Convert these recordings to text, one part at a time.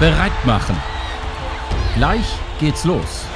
bereit machen. Gleich geht's los.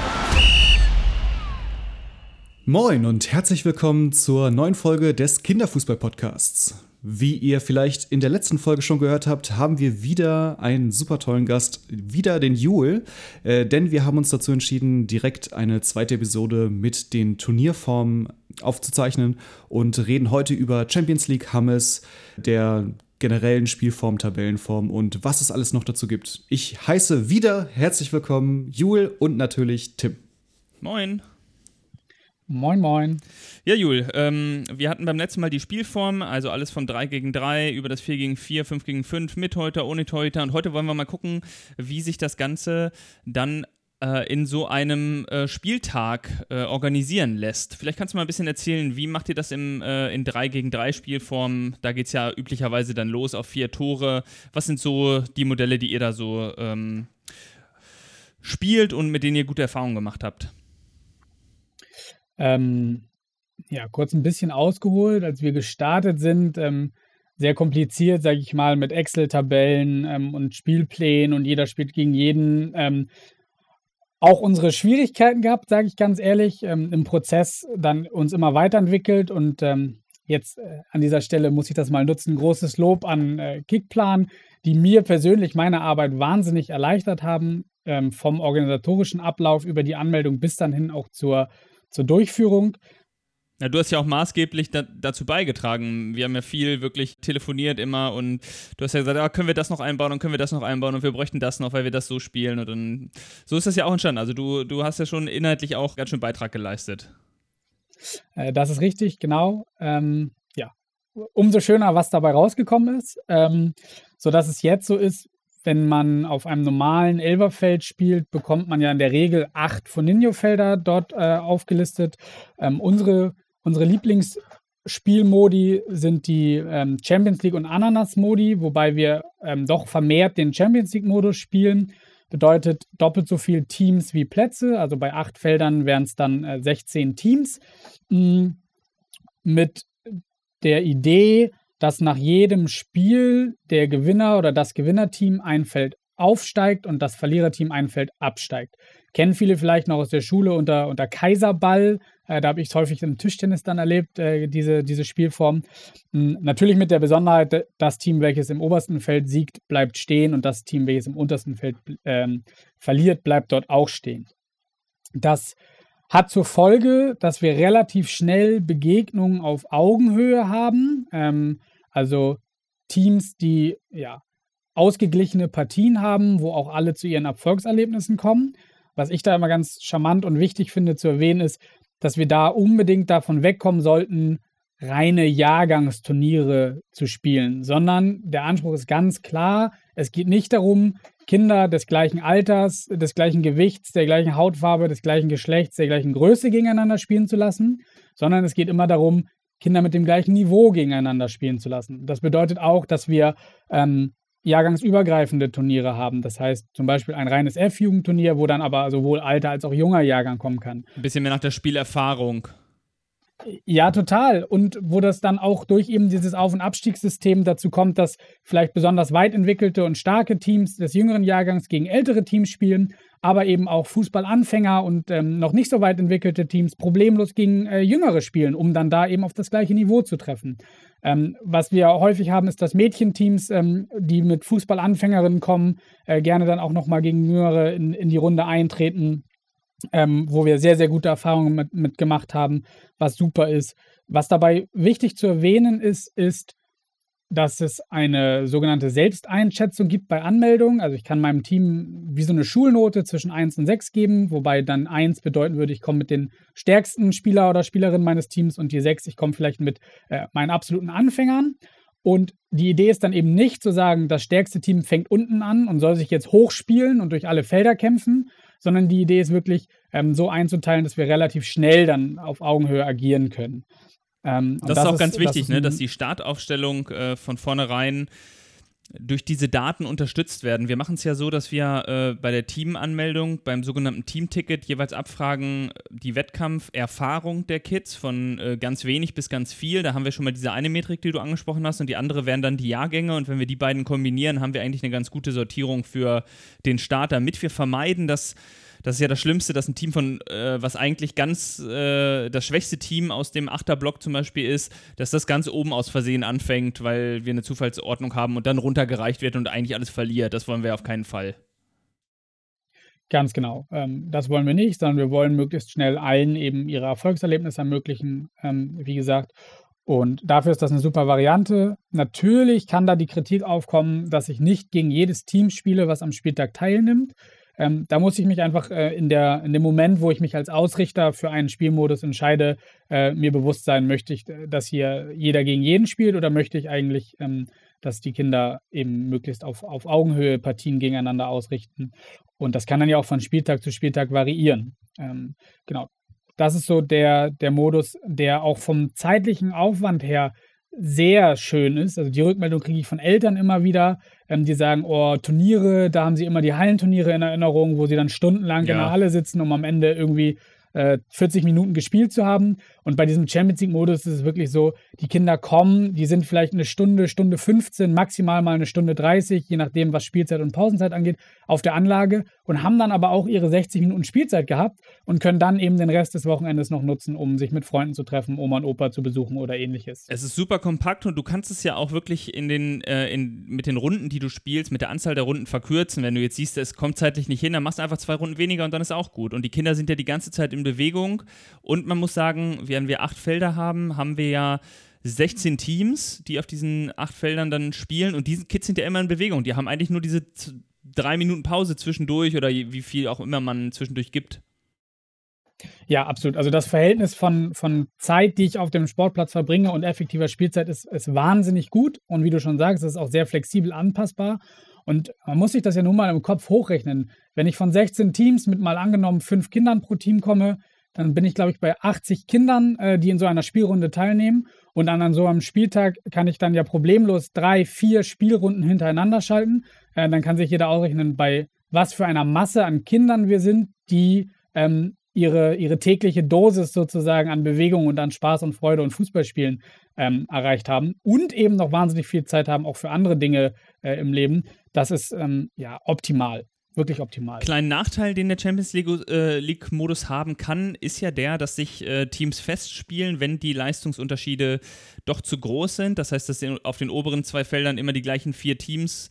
Moin und herzlich willkommen zur neuen Folge des Kinderfußball-Podcasts. Wie ihr vielleicht in der letzten Folge schon gehört habt, haben wir wieder einen super tollen Gast, wieder den Jule, äh, denn wir haben uns dazu entschieden, direkt eine zweite Episode mit den Turnierformen aufzuzeichnen und reden heute über Champions League Hammes, der generellen Spielform, Tabellenform und was es alles noch dazu gibt. Ich heiße wieder herzlich willkommen Jule und natürlich Tim. Moin. Moin, moin. Ja, Jul, ähm, wir hatten beim letzten Mal die Spielform, also alles von 3 gegen 3 über das 4 gegen 4, 5 gegen 5, mit Teuter, ohne Teuter. Und heute wollen wir mal gucken, wie sich das Ganze dann äh, in so einem äh, Spieltag äh, organisieren lässt. Vielleicht kannst du mal ein bisschen erzählen, wie macht ihr das im, äh, in 3 gegen 3 Spielform? Da geht es ja üblicherweise dann los auf vier Tore. Was sind so die Modelle, die ihr da so ähm, spielt und mit denen ihr gute Erfahrungen gemacht habt? Ähm, ja, kurz ein bisschen ausgeholt, als wir gestartet sind, ähm, sehr kompliziert, sage ich mal, mit Excel-Tabellen ähm, und Spielplänen und jeder spielt gegen jeden. Ähm, auch unsere Schwierigkeiten gehabt, sage ich ganz ehrlich, ähm, im Prozess dann uns immer weiterentwickelt und ähm, jetzt äh, an dieser Stelle muss ich das mal nutzen. Großes Lob an äh, Kickplan, die mir persönlich meine Arbeit wahnsinnig erleichtert haben, ähm, vom organisatorischen Ablauf über die Anmeldung bis dann hin auch zur zur Durchführung. Ja, du hast ja auch maßgeblich da, dazu beigetragen. Wir haben ja viel wirklich telefoniert immer und du hast ja gesagt, ah, können wir das noch einbauen und können wir das noch einbauen und wir bräuchten das noch, weil wir das so spielen. Und dann, so ist das ja auch entstanden. Also du, du hast ja schon inhaltlich auch ganz schön Beitrag geleistet. Äh, das ist richtig, genau. Ähm, ja, umso schöner, was dabei rausgekommen ist. Ähm, sodass es jetzt so ist, wenn man auf einem normalen Elberfeld spielt, bekommt man ja in der Regel acht Foninho-Felder dort äh, aufgelistet. Ähm, unsere, unsere Lieblingsspielmodi sind die ähm, Champions League und Ananas-Modi, wobei wir ähm, doch vermehrt den Champions League-Modus spielen. Bedeutet doppelt so viele Teams wie Plätze. Also bei acht Feldern wären es dann äh, 16 Teams. Mhm. Mit der Idee, dass nach jedem Spiel der Gewinner oder das Gewinnerteam ein Feld aufsteigt und das Verliererteam ein Feld absteigt. Kennen viele vielleicht noch aus der Schule unter, unter Kaiserball. Äh, da habe ich es häufig im Tischtennis dann erlebt, äh, diese, diese Spielform. Mhm, natürlich mit der Besonderheit, das Team, welches im obersten Feld siegt, bleibt stehen und das Team, welches im untersten Feld ähm, verliert, bleibt dort auch stehen. Das hat zur Folge, dass wir relativ schnell Begegnungen auf Augenhöhe haben. Ähm, also Teams, die ja ausgeglichene Partien haben, wo auch alle zu ihren Erfolgserlebnissen kommen. Was ich da immer ganz charmant und wichtig finde zu erwähnen, ist, dass wir da unbedingt davon wegkommen sollten, reine Jahrgangsturniere zu spielen, sondern der Anspruch ist ganz klar, es geht nicht darum, Kinder des gleichen Alters, des gleichen Gewichts, der gleichen Hautfarbe, des gleichen Geschlechts, der gleichen Größe gegeneinander spielen zu lassen, sondern es geht immer darum, Kinder mit dem gleichen Niveau gegeneinander spielen zu lassen. Das bedeutet auch, dass wir ähm, jahrgangsübergreifende Turniere haben. Das heißt zum Beispiel ein reines F-Jugendturnier, wo dann aber sowohl alter als auch junger Jahrgang kommen kann. Ein bisschen mehr nach der Spielerfahrung. Ja, total. Und wo das dann auch durch eben dieses Auf- und Abstiegssystem dazu kommt, dass vielleicht besonders weit entwickelte und starke Teams des jüngeren Jahrgangs gegen ältere Teams spielen, aber eben auch Fußballanfänger und ähm, noch nicht so weit entwickelte Teams problemlos gegen äh, Jüngere spielen, um dann da eben auf das gleiche Niveau zu treffen. Ähm, was wir häufig haben, ist, dass Mädchenteams, ähm, die mit Fußballanfängerinnen kommen, äh, gerne dann auch nochmal gegen Jüngere in, in die Runde eintreten ähm, wo wir sehr, sehr gute Erfahrungen mit, mit gemacht haben, was super ist. Was dabei wichtig zu erwähnen ist, ist, dass es eine sogenannte Selbsteinschätzung gibt bei Anmeldungen. Also ich kann meinem Team wie so eine Schulnote zwischen 1 und 6 geben, wobei dann 1 bedeuten würde, ich komme mit den stärksten Spieler oder Spielerinnen meines Teams und die 6, ich komme vielleicht mit äh, meinen absoluten Anfängern. Und die Idee ist dann eben nicht zu sagen, das stärkste Team fängt unten an und soll sich jetzt hochspielen und durch alle Felder kämpfen, sondern die Idee ist wirklich ähm, so einzuteilen, dass wir relativ schnell dann auf Augenhöhe agieren können. Ähm, das, das, ist auch ganz wichtig, das ne, dass die Startaufstellung äh, von vornherein durch diese Daten unterstützt werden. Wir machen es ja so, dass wir äh, bei der Teamanmeldung, beim sogenannten Teamticket jeweils abfragen, die Wettkampferfahrung der Kids von äh, ganz wenig bis ganz viel. Da haben wir schon mal diese eine Metrik, die du angesprochen hast, und die andere wären dann die Jahrgänge. Und wenn wir die beiden kombinieren, haben wir eigentlich eine ganz gute Sortierung für den Start, damit wir vermeiden, dass das ist ja das Schlimmste, dass ein Team von, äh, was eigentlich ganz äh, das schwächste Team aus dem Achterblock zum Beispiel ist, dass das ganz oben aus Versehen anfängt, weil wir eine Zufallsordnung haben und dann runtergereicht wird und eigentlich alles verliert. Das wollen wir auf keinen Fall. Ganz genau. Ähm, das wollen wir nicht, sondern wir wollen möglichst schnell allen eben ihre Erfolgserlebnisse ermöglichen, ähm, wie gesagt. Und dafür ist das eine super Variante. Natürlich kann da die Kritik aufkommen, dass ich nicht gegen jedes Team spiele, was am Spieltag teilnimmt. Ähm, da muss ich mich einfach äh, in, der, in dem Moment, wo ich mich als Ausrichter für einen Spielmodus entscheide, äh, mir bewusst sein, möchte ich, äh, dass hier jeder gegen jeden spielt oder möchte ich eigentlich, ähm, dass die Kinder eben möglichst auf, auf Augenhöhe Partien gegeneinander ausrichten. Und das kann dann ja auch von Spieltag zu Spieltag variieren. Ähm, genau. Das ist so der, der Modus, der auch vom zeitlichen Aufwand her sehr schön ist. Also die Rückmeldung kriege ich von Eltern immer wieder, ähm, die sagen, oh, Turniere, da haben sie immer die Hallenturniere in Erinnerung, wo sie dann stundenlang ja. in der Halle sitzen, um am Ende irgendwie äh, 40 Minuten gespielt zu haben. Und bei diesem Champions League-Modus ist es wirklich so, die Kinder kommen, die sind vielleicht eine Stunde, Stunde 15, maximal mal eine Stunde 30, je nachdem, was Spielzeit und Pausenzeit angeht, auf der Anlage und haben dann aber auch ihre 60 Minuten Spielzeit gehabt und können dann eben den Rest des Wochenendes noch nutzen, um sich mit Freunden zu treffen, Oma und Opa zu besuchen oder ähnliches. Es ist super kompakt und du kannst es ja auch wirklich in den, äh, in, mit den Runden, die du spielst, mit der Anzahl der Runden verkürzen. Wenn du jetzt siehst, es kommt zeitlich nicht hin, dann machst du einfach zwei Runden weniger und dann ist auch gut. Und die Kinder sind ja die ganze Zeit in Bewegung und man muss sagen, wenn wir acht Felder haben, haben wir ja 16 Teams, die auf diesen acht Feldern dann spielen und diese Kids sind ja immer in Bewegung. Die haben eigentlich nur diese drei Minuten Pause zwischendurch oder wie viel auch immer man zwischendurch gibt. Ja, absolut. Also das Verhältnis von, von Zeit, die ich auf dem Sportplatz verbringe und effektiver Spielzeit ist, ist wahnsinnig gut. Und wie du schon sagst, ist auch sehr flexibel anpassbar. Und man muss sich das ja nun mal im Kopf hochrechnen. Wenn ich von 16 Teams mit mal angenommen fünf Kindern pro Team komme, dann bin ich, glaube ich, bei 80 Kindern, äh, die in so einer Spielrunde teilnehmen. Und an so einem Spieltag kann ich dann ja problemlos drei, vier Spielrunden hintereinander schalten. Äh, dann kann sich jeder ausrechnen, bei was für einer Masse an Kindern wir sind, die ähm, ihre, ihre tägliche Dosis sozusagen an Bewegung und an Spaß und Freude und Fußballspielen ähm, erreicht haben und eben noch wahnsinnig viel Zeit haben, auch für andere Dinge äh, im Leben. Das ist ähm, ja optimal wirklich optimal. Kleinen Nachteil, den der Champions äh, League-Modus haben kann, ist ja der, dass sich äh, Teams festspielen, wenn die Leistungsunterschiede doch zu groß sind. Das heißt, dass auf den oberen zwei Feldern immer die gleichen vier Teams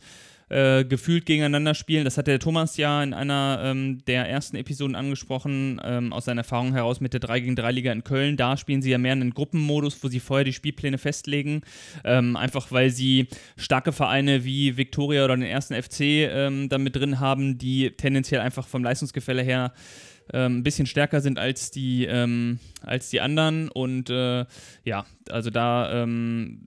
äh, gefühlt gegeneinander spielen. Das hat der Thomas ja in einer ähm, der ersten Episoden angesprochen, ähm, aus seiner Erfahrung heraus mit der 3 gegen 3 Liga in Köln. Da spielen sie ja mehr einen Gruppenmodus, wo sie vorher die Spielpläne festlegen. Ähm, einfach weil sie starke Vereine wie Viktoria oder den ersten FC ähm, da mit drin haben, die tendenziell einfach vom Leistungsgefälle her ähm, ein bisschen stärker sind als die, ähm, als die anderen. Und äh, ja, also da, ähm,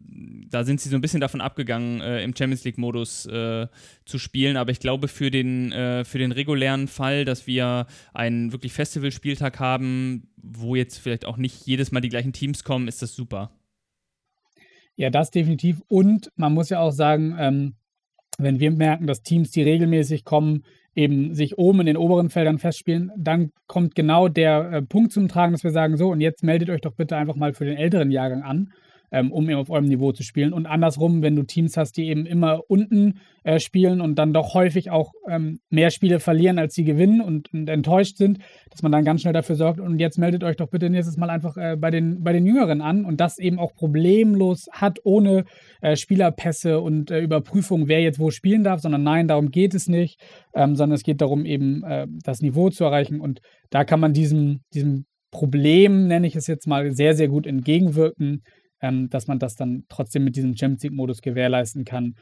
da sind sie so ein bisschen davon abgegangen, äh, im Champions League-Modus äh, zu spielen. Aber ich glaube, für den, äh, für den regulären Fall, dass wir einen wirklich Festivalspieltag haben, wo jetzt vielleicht auch nicht jedes Mal die gleichen Teams kommen, ist das super. Ja, das definitiv. Und man muss ja auch sagen, ähm, wenn wir merken, dass Teams, die regelmäßig kommen, eben sich oben in den oberen Feldern festspielen, dann kommt genau der äh, Punkt zum Tragen, dass wir sagen, so, und jetzt meldet euch doch bitte einfach mal für den älteren Jahrgang an ähm, um auf eurem Niveau zu spielen. Und andersrum, wenn du Teams hast, die eben immer unten äh, spielen und dann doch häufig auch ähm, mehr Spiele verlieren, als sie gewinnen und, und, enttäuscht sind, dass man dann ganz schnell dafür sorgt, und jetzt meldet euch doch bitte nächstes Mal einfach äh, bei, den, bei den Jüngeren an und das eben auch problemlos hat, ohne äh, Spielerpässe und äh, Überprüfung, wer jetzt wo spielen darf, sondern nein, darum geht es nicht, ähm, sondern es geht darum, eben äh, das Niveau zu erreichen. Und da kann man diesem, diesem Problem, nenne ich es jetzt mal, sehr, sehr gut entgegenwirken, ähm, dass man das dann trotzdem mit diesem Champions League-Modus gewährleisten kann.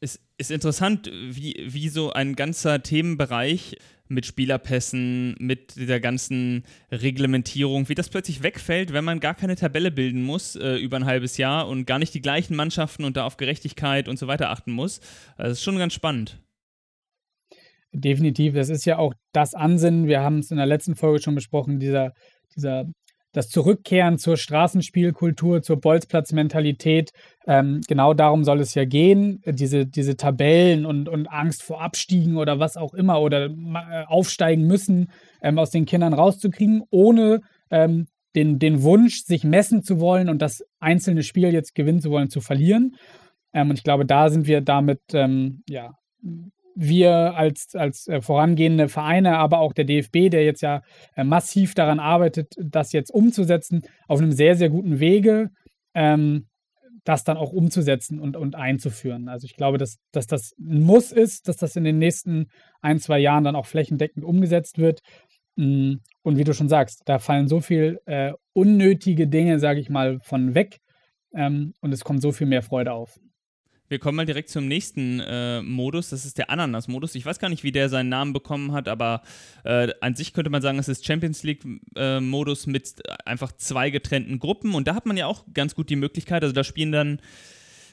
Es ist interessant, wie, wie so ein ganzer Themenbereich mit Spielerpässen, mit dieser ganzen Reglementierung, wie das plötzlich wegfällt, wenn man gar keine Tabelle bilden muss äh, über ein halbes Jahr und gar nicht die gleichen Mannschaften und da auf Gerechtigkeit und so weiter achten muss. Also das ist schon ganz spannend. Definitiv, das ist ja auch das Ansinnen, wir haben es in der letzten Folge schon besprochen, dieser, dieser das Zurückkehren zur Straßenspielkultur, zur Bolzplatzmentalität. Ähm, genau darum soll es ja gehen. Diese, diese Tabellen und, und Angst vor Abstiegen oder was auch immer oder äh, aufsteigen müssen, ähm, aus den Kindern rauszukriegen, ohne ähm, den, den Wunsch, sich messen zu wollen und das einzelne Spiel jetzt gewinnen zu wollen, zu verlieren. Ähm, und ich glaube, da sind wir damit, ähm, ja, wir als, als äh, vorangehende Vereine, aber auch der DFB, der jetzt ja äh, massiv daran arbeitet, das jetzt umzusetzen, auf einem sehr, sehr guten Wege, ähm, das dann auch umzusetzen und, und einzuführen. Also ich glaube, dass, dass das ein Muss ist, dass das in den nächsten ein, zwei Jahren dann auch flächendeckend umgesetzt wird. Mm, und wie du schon sagst, da fallen so viel äh, unnötige Dinge, sage ich mal, von weg ähm, und es kommt so viel mehr Freude auf. Wir kommen mal direkt zum nächsten äh, Modus. Das ist der Ananas-Modus. Ich weiß gar nicht, wie der seinen Namen bekommen hat, aber äh, an sich könnte man sagen, es ist Champions League-Modus äh, mit einfach zwei getrennten Gruppen. Und da hat man ja auch ganz gut die Möglichkeit. Also da spielen dann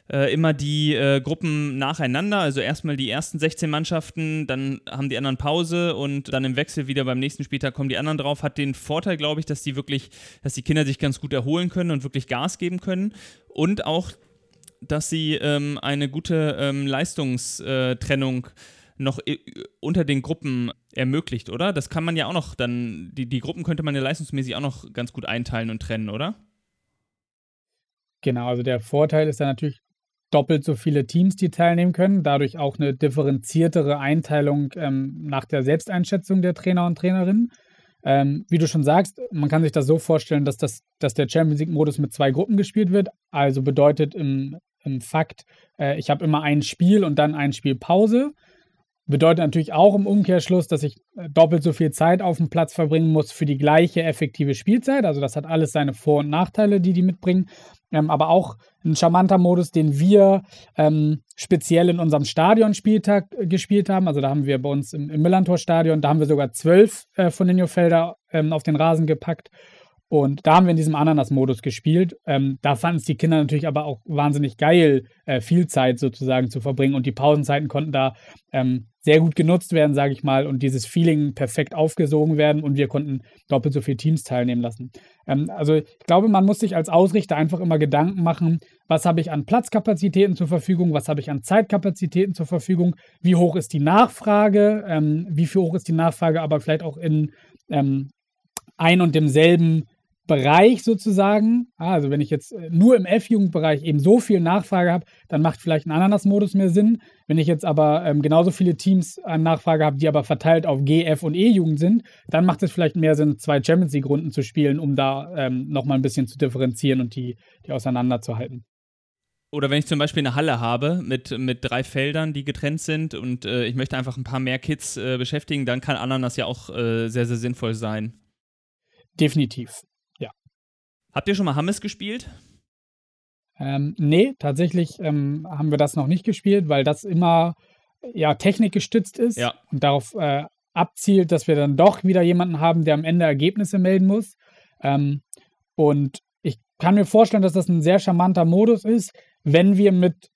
äh, immer die äh, Gruppen nacheinander. Also erstmal die ersten 16 Mannschaften, dann haben die anderen Pause und dann im Wechsel wieder beim nächsten Spieltag kommen die anderen drauf. Hat den Vorteil, glaube ich, dass die wirklich, dass die Kinder sich ganz gut erholen können und wirklich Gas geben können. Und auch dass sie ähm, eine gute ähm, Leistungstrennung noch unter den Gruppen ermöglicht, oder? Das kann man ja auch noch dann, die, die Gruppen könnte man ja leistungsmäßig auch noch ganz gut einteilen und trennen, oder? Genau, also der Vorteil ist ja natürlich doppelt so viele Teams, die teilnehmen können, dadurch auch eine differenziertere Einteilung ähm, nach der Selbsteinschätzung der Trainer und Trainerinnen. Ähm, wie du schon sagst, man kann sich das so vorstellen, dass, das, dass der Champions League-Modus mit zwei Gruppen gespielt wird. Also bedeutet im im Fakt, äh, ich habe immer ein Spiel und dann ein Spiel Pause. Bedeutet natürlich auch im Umkehrschluss, dass ich äh, doppelt so viel Zeit auf dem Platz verbringen muss für die gleiche effektive Spielzeit. Also das hat alles seine Vor- und Nachteile, die die mitbringen. Ähm, aber auch ein charmanter Modus, den wir ähm, speziell in unserem Stadionspieltag äh, gespielt haben. Also da haben wir bei uns im, im Millantor-Stadion, da haben wir sogar zwölf äh, von den Jofelder ähm, auf den Rasen gepackt. Und da haben wir in diesem Ananas-Modus gespielt. Ähm, da fanden es die Kinder natürlich aber auch wahnsinnig geil, äh, viel Zeit sozusagen zu verbringen. Und die Pausenzeiten konnten da ähm, sehr gut genutzt werden, sage ich mal, und dieses Feeling perfekt aufgesogen werden. Und wir konnten doppelt so viele Teams teilnehmen lassen. Ähm, also ich glaube, man muss sich als Ausrichter einfach immer Gedanken machen, was habe ich an Platzkapazitäten zur Verfügung, was habe ich an Zeitkapazitäten zur Verfügung, wie hoch ist die Nachfrage, ähm, wie viel hoch ist die Nachfrage, aber vielleicht auch in ähm, ein und demselben Bereich sozusagen, also wenn ich jetzt äh, nur im F-Jugendbereich eben so viel Nachfrage habe, dann macht vielleicht ein Ananas-Modus mehr Sinn. Wenn ich jetzt aber ähm, genauso viele Teams an Nachfrage habe, die aber verteilt auf G, F und E-Jugend sind, dann macht es vielleicht mehr Sinn, zwei Champions League-Runden zu spielen, um da ähm, nochmal ein bisschen zu differenzieren und die, die auseinanderzuhalten. Oder wenn ich zum Beispiel eine Halle habe mit, mit drei Feldern, die getrennt sind und äh, ich möchte einfach ein paar mehr Kids äh, beschäftigen, dann kann Ananas ja auch äh, sehr, sehr sinnvoll sein. Definitiv. Habt ihr schon mal Hammes gespielt? Ähm, nee, tatsächlich ähm, haben wir das noch nicht gespielt, weil das immer ja technikgestützt ist ja. und darauf äh, abzielt, dass wir dann doch wieder jemanden haben, der am Ende Ergebnisse melden muss. Ähm, und ich kann mir vorstellen, dass das ein sehr charmanter Modus ist, wenn wir mit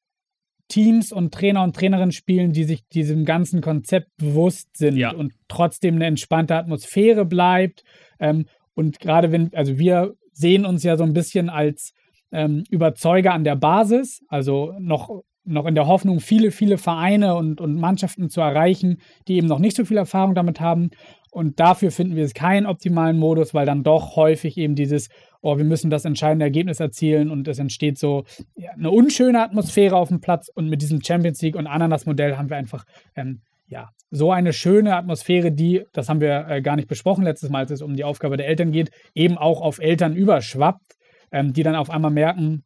Teams und Trainer und Trainerinnen spielen, die sich diesem ganzen Konzept bewusst sind ja. und trotzdem eine entspannte Atmosphäre bleibt. Ähm, und gerade wenn, also wir sehen uns ja so ein bisschen als ähm, Überzeuger an der Basis, also noch, noch in der Hoffnung, viele, viele Vereine und, und Mannschaften zu erreichen, die eben noch nicht so viel Erfahrung damit haben. Und dafür finden wir es keinen optimalen Modus, weil dann doch häufig eben dieses, oh, wir müssen das entscheidende Ergebnis erzielen und es entsteht so ja, eine unschöne Atmosphäre auf dem Platz. Und mit diesem Champions League und Ananas-Modell haben wir einfach ähm, ja, so eine schöne Atmosphäre, die, das haben wir äh, gar nicht besprochen letztes Mal, als es um die Aufgabe der Eltern geht, eben auch auf Eltern überschwappt, ähm, die dann auf einmal merken,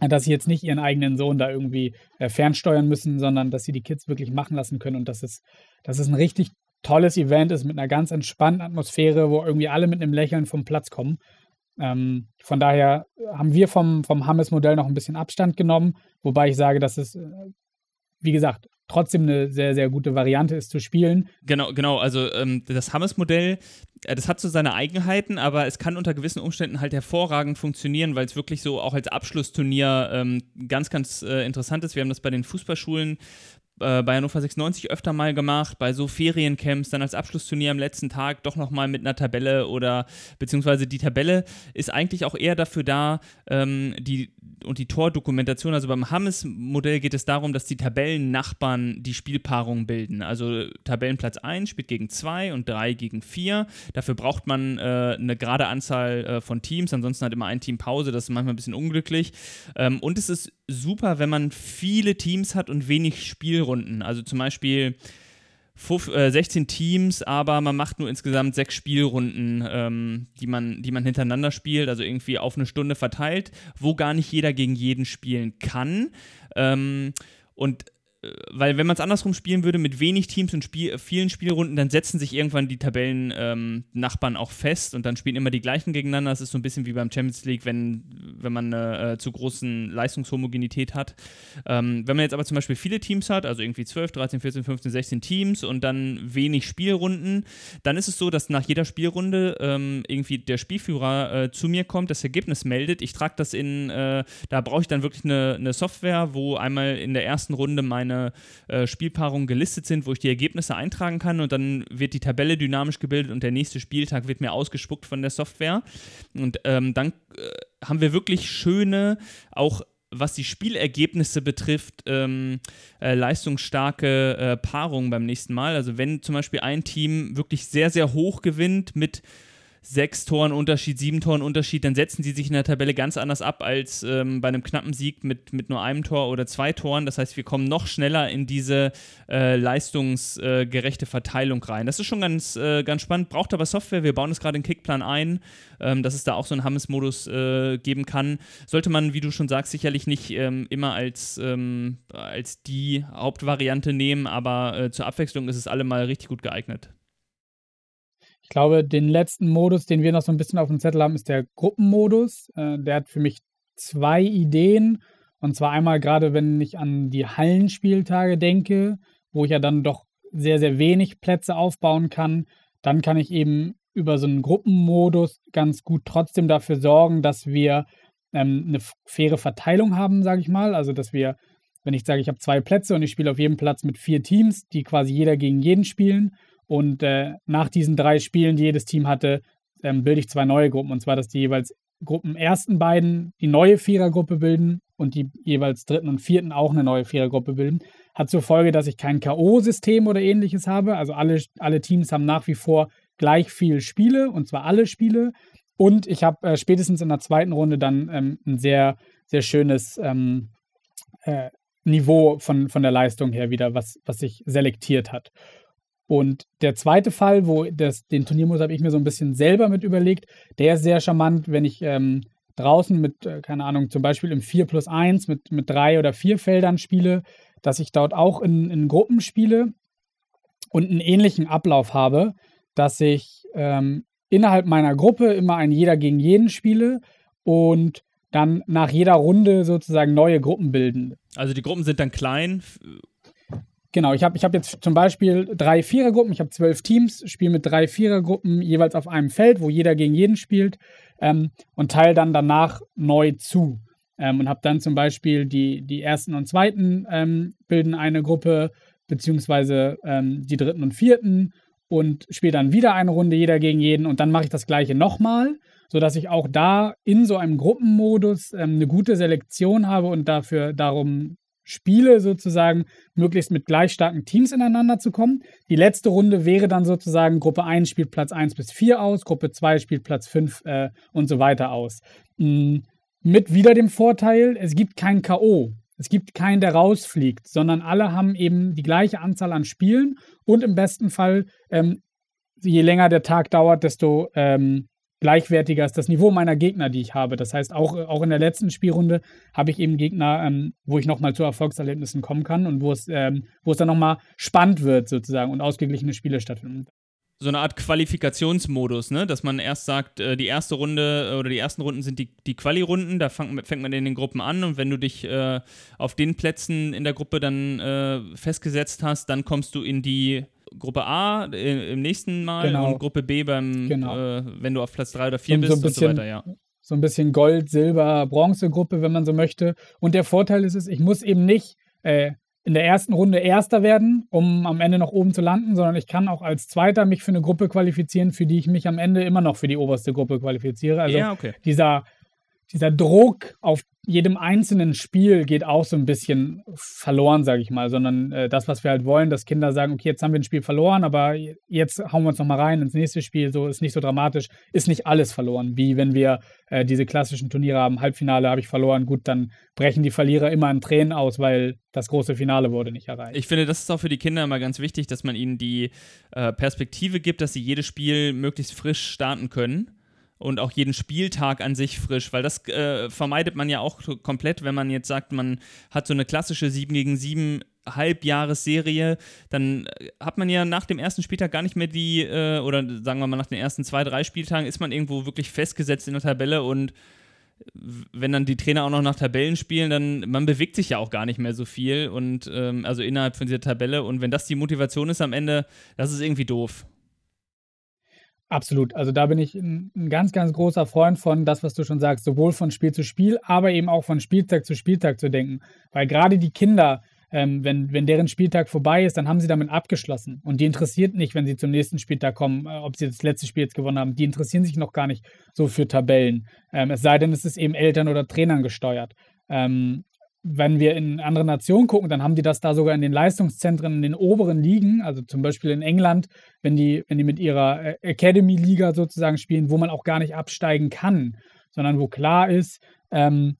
äh, dass sie jetzt nicht ihren eigenen Sohn da irgendwie äh, fernsteuern müssen, sondern dass sie die Kids wirklich machen lassen können und dass es, dass es ein richtig tolles Event ist mit einer ganz entspannten Atmosphäre, wo irgendwie alle mit einem Lächeln vom Platz kommen. Ähm, von daher haben wir vom, vom Hammes-Modell noch ein bisschen Abstand genommen, wobei ich sage, dass es, äh, wie gesagt, trotzdem eine sehr, sehr gute Variante ist zu spielen. Genau, genau. Also ähm, das Hammes-Modell, äh, das hat so seine Eigenheiten, aber es kann unter gewissen Umständen halt hervorragend funktionieren, weil es wirklich so auch als Abschlussturnier ähm, ganz, ganz äh, interessant ist. Wir haben das bei den Fußballschulen äh, bei Hannover 96 öfter mal gemacht, bei so Feriencamps, dann als Abschlussturnier am letzten Tag doch nochmal mit einer Tabelle oder beziehungsweise die Tabelle ist eigentlich auch eher dafür da, ähm, die und die Tordokumentation, also beim Hammes-Modell geht es darum, dass die Tabellennachbarn die Spielpaarung bilden. Also Tabellenplatz 1 spielt gegen 2 und 3 gegen 4. Dafür braucht man äh, eine gerade Anzahl äh, von Teams, ansonsten hat immer ein Team Pause, das ist manchmal ein bisschen unglücklich. Ähm, und es ist super, wenn man viele Teams hat und wenig Spielrunden. Also zum Beispiel 16 äh, Teams, aber man macht nur insgesamt sechs Spielrunden, ähm, die, man, die man hintereinander spielt, also irgendwie auf eine Stunde verteilt, wo gar nicht jeder gegen jeden spielen kann. Ähm, und weil wenn man es andersrum spielen würde, mit wenig Teams und Spiel, vielen Spielrunden, dann setzen sich irgendwann die Tabellennachbarn ähm, auch fest und dann spielen immer die gleichen gegeneinander. Das ist so ein bisschen wie beim Champions League, wenn, wenn man eine äh, zu großen Leistungshomogenität hat. Ähm, wenn man jetzt aber zum Beispiel viele Teams hat, also irgendwie 12, 13, 14, 15, 16 Teams und dann wenig Spielrunden, dann ist es so, dass nach jeder Spielrunde ähm, irgendwie der Spielführer äh, zu mir kommt, das Ergebnis meldet. Ich trage das in, äh, da brauche ich dann wirklich eine, eine Software, wo einmal in der ersten Runde meine meine äh, Spielpaarungen gelistet sind, wo ich die Ergebnisse eintragen kann und dann wird die Tabelle dynamisch gebildet und der nächste Spieltag wird mir ausgespuckt von der Software. Und ähm, dann äh, haben wir wirklich schöne, auch was die Spielergebnisse betrifft, ähm, äh, leistungsstarke äh, Paarungen beim nächsten Mal. Also wenn zum Beispiel ein Team wirklich sehr, sehr hoch gewinnt mit sechs Toren Unterschied, sieben Toren Unterschied, dann setzen sie sich in der Tabelle ganz anders ab als ähm, bei einem knappen Sieg mit, mit nur einem Tor oder zwei Toren. Das heißt, wir kommen noch schneller in diese äh, leistungsgerechte Verteilung rein. Das ist schon ganz, äh, ganz spannend, braucht aber Software. Wir bauen es gerade in Kickplan ein, ähm, dass es da auch so einen Hammes-Modus äh, geben kann. Sollte man, wie du schon sagst, sicherlich nicht ähm, immer als, ähm, als die Hauptvariante nehmen, aber äh, zur Abwechslung ist es allemal richtig gut geeignet. Ich glaube, den letzten Modus, den wir noch so ein bisschen auf dem Zettel haben, ist der Gruppenmodus. Äh, der hat für mich zwei Ideen. Und zwar einmal gerade, wenn ich an die Hallenspieltage denke, wo ich ja dann doch sehr, sehr wenig Plätze aufbauen kann. Dann kann ich eben über so einen Gruppenmodus ganz gut trotzdem dafür sorgen, dass wir ähm, eine faire Verteilung haben, sage ich mal. Also, dass wir, wenn ich sage, ich habe zwei Plätze und ich spiele auf jedem Platz mit vier Teams, die quasi jeder gegen jeden spielen, und äh, nach diesen drei Spielen, die jedes Team hatte, ähm, bilde ich zwei neue Gruppen. Und zwar, dass die jeweils Gruppen ersten beiden die neue Vierergruppe bilden und die jeweils dritten und vierten auch eine neue Vierergruppe bilden. Hat zur Folge, dass ich kein K.O.-System oder ähnliches habe. Also alle, alle Teams haben nach wie vor gleich viel Spiele und zwar alle Spiele. Und ich habe äh, spätestens in der zweiten Runde dann ähm, ein sehr, sehr schönes ähm, äh, Niveau von, von der Leistung her wieder, was, was sich selektiert hat. Und der zweite Fall, wo das, den Turniermodus habe ich mir so ein bisschen selber mit überlegt, der ist sehr charmant, wenn ich ähm, draußen mit, äh, keine Ahnung, zum Beispiel im 4 plus 1 mit, mit drei oder vier Feldern spiele, dass ich dort auch in, in Gruppen spiele und einen ähnlichen Ablauf habe, dass ich ähm, innerhalb meiner Gruppe immer ein Jeder gegen jeden spiele und dann nach jeder Runde sozusagen neue Gruppen bilden. Also die Gruppen sind dann klein Genau, ich habe ich hab jetzt zum Beispiel drei Vierergruppen, ich habe zwölf Teams, spiele mit drei Vierergruppen jeweils auf einem Feld, wo jeder gegen jeden spielt ähm, und teile dann danach neu zu. Ähm, und habe dann zum Beispiel die, die ersten und zweiten ähm, bilden eine Gruppe, beziehungsweise ähm, die dritten und vierten und spiele dann wieder eine Runde jeder gegen jeden und dann mache ich das gleiche nochmal, sodass ich auch da in so einem Gruppenmodus ähm, eine gute Selektion habe und dafür darum Spiele sozusagen möglichst mit gleich starken Teams ineinander zu kommen. Die letzte Runde wäre dann sozusagen, Gruppe 1 spielt Platz 1 bis 4 aus, Gruppe 2 spielt Platz 5 äh, und so weiter aus. Mhm. Mit wieder dem Vorteil, es gibt kein K.O. Es gibt keinen, der rausfliegt, sondern alle haben eben die gleiche Anzahl an Spielen und im besten Fall, ähm, je länger der Tag dauert, desto ähm, gleichwertiger ist das Niveau meiner Gegner, die ich habe. Das heißt, auch, auch in der letzten Spielrunde habe ich eben Gegner, ähm, wo ich nochmal zu Erfolgserlebnissen kommen kann und wo es, ähm, wo es dann nochmal spannend wird sozusagen und ausgeglichene Spiele stattfinden. So eine Art Qualifikationsmodus, ne? dass man erst sagt, äh, die erste Runde äh, oder die ersten Runden sind die, die Quali-Runden, da fang, fängt man in den Gruppen an und wenn du dich äh, auf den Plätzen in der Gruppe dann äh, festgesetzt hast, dann kommst du in die Gruppe A im nächsten Mal genau. und Gruppe B beim, genau. äh, wenn du auf Platz 3 oder 4 so, bist so bisschen, und so weiter, ja. So ein bisschen Gold, Silber, Bronze-Gruppe, wenn man so möchte. Und der Vorteil ist es, ich muss eben nicht äh, in der ersten Runde Erster werden, um am Ende noch oben zu landen, sondern ich kann auch als Zweiter mich für eine Gruppe qualifizieren, für die ich mich am Ende immer noch für die oberste Gruppe qualifiziere. Also ja, okay. dieser, dieser Druck auf jedem einzelnen Spiel geht auch so ein bisschen verloren, sage ich mal, sondern äh, das, was wir halt wollen, dass Kinder sagen, okay, jetzt haben wir ein Spiel verloren, aber jetzt hauen wir uns nochmal rein ins nächste Spiel, so ist nicht so dramatisch, ist nicht alles verloren, wie wenn wir äh, diese klassischen Turniere haben, Halbfinale habe ich verloren, gut, dann brechen die Verlierer immer in Tränen aus, weil das große Finale wurde nicht erreicht. Ich finde, das ist auch für die Kinder immer ganz wichtig, dass man ihnen die äh, Perspektive gibt, dass sie jedes Spiel möglichst frisch starten können und auch jeden Spieltag an sich frisch, weil das äh, vermeidet man ja auch komplett, wenn man jetzt sagt, man hat so eine klassische 7 gegen 7 Halbjahresserie, dann äh, hat man ja nach dem ersten Spieltag gar nicht mehr die, äh, oder sagen wir mal nach den ersten zwei, drei Spieltagen ist man irgendwo wirklich festgesetzt in der Tabelle und wenn dann die Trainer auch noch nach Tabellen spielen, dann man bewegt sich ja auch gar nicht mehr so viel und ähm, also innerhalb von dieser Tabelle und wenn das die Motivation ist am Ende, das ist irgendwie doof. Absolut. Also da bin ich ein, ein, ganz, ganz großer Freund von, das, was du schon sagst, sowohl von Spiel zu Spiel, aber eben auch von Spieltag zu Spieltag zu denken. Weil gerade die Kinder, ähm, wenn, wenn deren Spieltag vorbei ist, dann haben sie damit abgeschlossen. Und die interessiert nicht, wenn sie zum nächsten Spieltag kommen, äh, ob sie das letzte Spiel jetzt gewonnen haben. Die interessieren sich noch gar nicht so für Tabellen. Ähm, es sei denn, es ist eben Eltern oder Trainern gesteuert. Ähm, wenn wir in andere Nationen gucken, dann haben die das da sogar in den Leistungszentren in den oberen Ligen, also zum Beispiel in England, wenn die, wenn die mit ihrer äh, Academy-Liga sozusagen spielen, wo man auch gar nicht absteigen kann, sondern wo klar ist, ähm,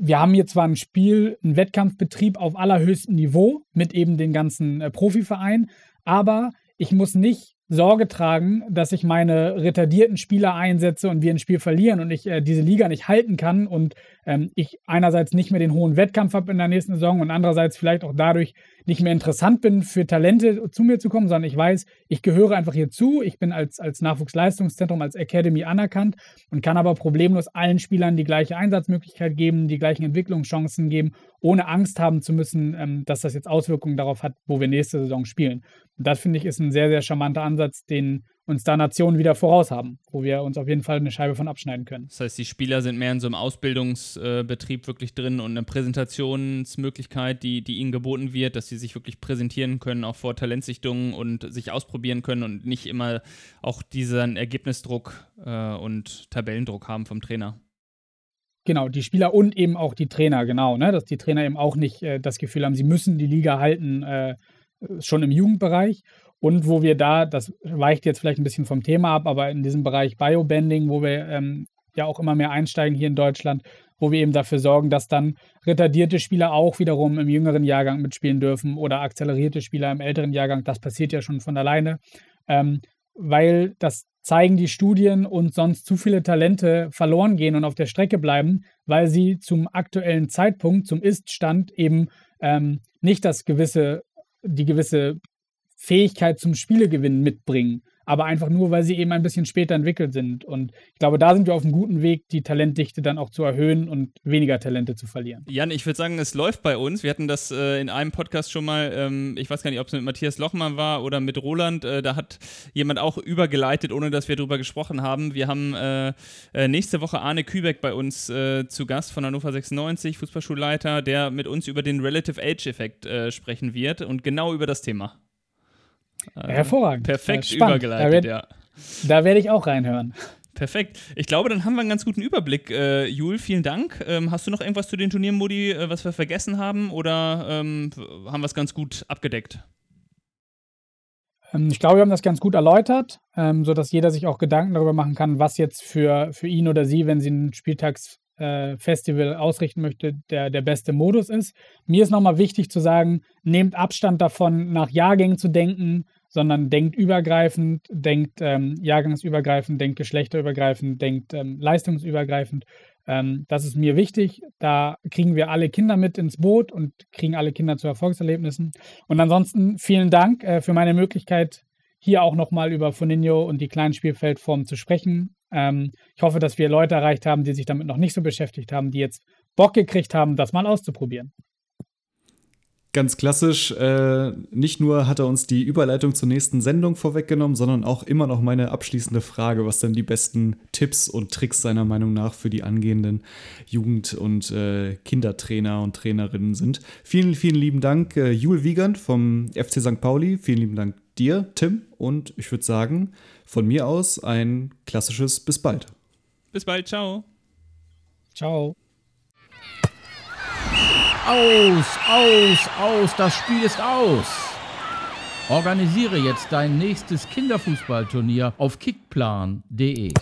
wir haben hier zwar ein Spiel, einen Wettkampfbetrieb auf allerhöchstem Niveau mit eben den ganzen äh, Profivereinen, aber ich muss nicht Sorge tragen, dass ich meine retardierten Spieler einsetze und wir ein Spiel verlieren und ich äh, diese Liga nicht halten kann und ähm, ich einerseits nicht mehr den hohen Wettkampf habe in der nächsten Saison und andererseits vielleicht auch dadurch nicht mehr interessant bin, für Talente zu mir zu kommen, sondern ich weiß, ich gehöre einfach hier zu. Ich bin als, als Nachwuchsleistungszentrum, als Academy anerkannt und kann aber problemlos allen Spielern die gleiche Einsatzmöglichkeit geben, die gleichen Entwicklungschancen geben, ohne Angst haben zu müssen, ähm, dass das jetzt Auswirkungen darauf hat, wo wir nächste Saison spielen. Und das finde ich ist ein sehr, sehr charmanter Ansatz, den uns da Nationen wieder voraus haben, wo wir uns auf jeden Fall eine Scheibe von abschneiden können. Das heißt, die Spieler sind mehr in so einem Ausbildungsbetrieb wirklich drin und eine Präsentationsmöglichkeit, die, die ihnen geboten wird, dass sie sich wirklich präsentieren können, auch vor Talentsichtungen und sich ausprobieren können und nicht immer auch diesen Ergebnisdruck äh, und Tabellendruck haben vom Trainer. Genau, die Spieler und eben auch die Trainer, genau, ne? dass die Trainer eben auch nicht äh, das Gefühl haben, sie müssen die Liga halten, äh, schon im Jugendbereich und wo wir da, das weicht jetzt vielleicht ein bisschen vom Thema ab, aber in diesem Bereich Biobanding, wo wir ähm, ja auch immer mehr einsteigen hier in Deutschland, wo wir eben dafür sorgen, dass dann retardierte Spieler auch wiederum im jüngeren Jahrgang mitspielen dürfen oder akzelerierte Spieler im älteren Jahrgang. Das passiert ja schon von alleine, ähm, weil das zeigen die Studien und sonst zu viele Talente verloren gehen und auf der Strecke bleiben, weil sie zum aktuellen Zeitpunkt, zum Ist-Stand eben ähm, nicht das gewisse, die gewisse Fähigkeit zum Spielegewinn mitbringen, aber einfach nur, weil sie eben ein bisschen später entwickelt sind. Und ich glaube, da sind wir auf einem guten Weg, die Talentdichte dann auch zu erhöhen und weniger Talente zu verlieren. Jan, ich würde sagen, es läuft bei uns. Wir hatten das äh, in einem Podcast schon mal, ähm, ich weiß gar nicht, ob es mit Matthias Lochmann war oder mit Roland, äh, da hat jemand auch übergeleitet, ohne dass wir darüber gesprochen haben. Wir haben äh, äh nächste Woche Arne Kübeck bei uns äh, zu Gast von Hannover 96, Fußballschulleiter, der mit uns über den Relative Age-Effekt äh, sprechen wird und genau über das Thema. Äh, Hervorragend. Perfekt übergeleitet, da werd, ja. Da werde ich auch reinhören. Perfekt. Ich glaube, dann haben wir einen ganz guten Überblick. Äh, Jul, vielen Dank. Ähm, hast du noch irgendwas zu den Turniermodi, äh, was wir vergessen haben, oder ähm, haben wir es ganz gut abgedeckt? Ähm, ich glaube, wir haben das ganz gut erläutert, ähm, sodass jeder sich auch Gedanken darüber machen kann, was jetzt für, für ihn oder sie, wenn sie ein Spieltagsfestival äh, ausrichten möchte, der, der beste Modus ist. Mir ist nochmal wichtig zu sagen, nehmt Abstand davon, nach Jahrgängen zu denken sondern denkt übergreifend, denkt ähm, jahrgangsübergreifend, denkt geschlechterübergreifend, denkt ähm, leistungsübergreifend. Ähm, das ist mir wichtig. Da kriegen wir alle Kinder mit ins Boot und kriegen alle Kinder zu Erfolgserlebnissen. Und ansonsten vielen Dank äh, für meine Möglichkeit, hier auch nochmal über Foninho und die kleinen Spielfeldformen zu sprechen. Ähm, ich hoffe, dass wir Leute erreicht haben, die sich damit noch nicht so beschäftigt haben, die jetzt Bock gekriegt haben, das mal auszuprobieren. Ganz klassisch, äh, nicht nur hat er uns die Überleitung zur nächsten Sendung vorweggenommen, sondern auch immer noch meine abschließende Frage, was denn die besten Tipps und Tricks seiner Meinung nach für die angehenden Jugend- und äh, Kindertrainer und Trainerinnen sind. Vielen, vielen lieben Dank, äh, Jule Wiegand vom FC St. Pauli. Vielen lieben Dank dir, Tim. Und ich würde sagen, von mir aus ein klassisches Bis bald. Bis bald, ciao. Ciao. Aus, aus, aus, das Spiel ist aus. Organisiere jetzt dein nächstes Kinderfußballturnier auf kickplan.de.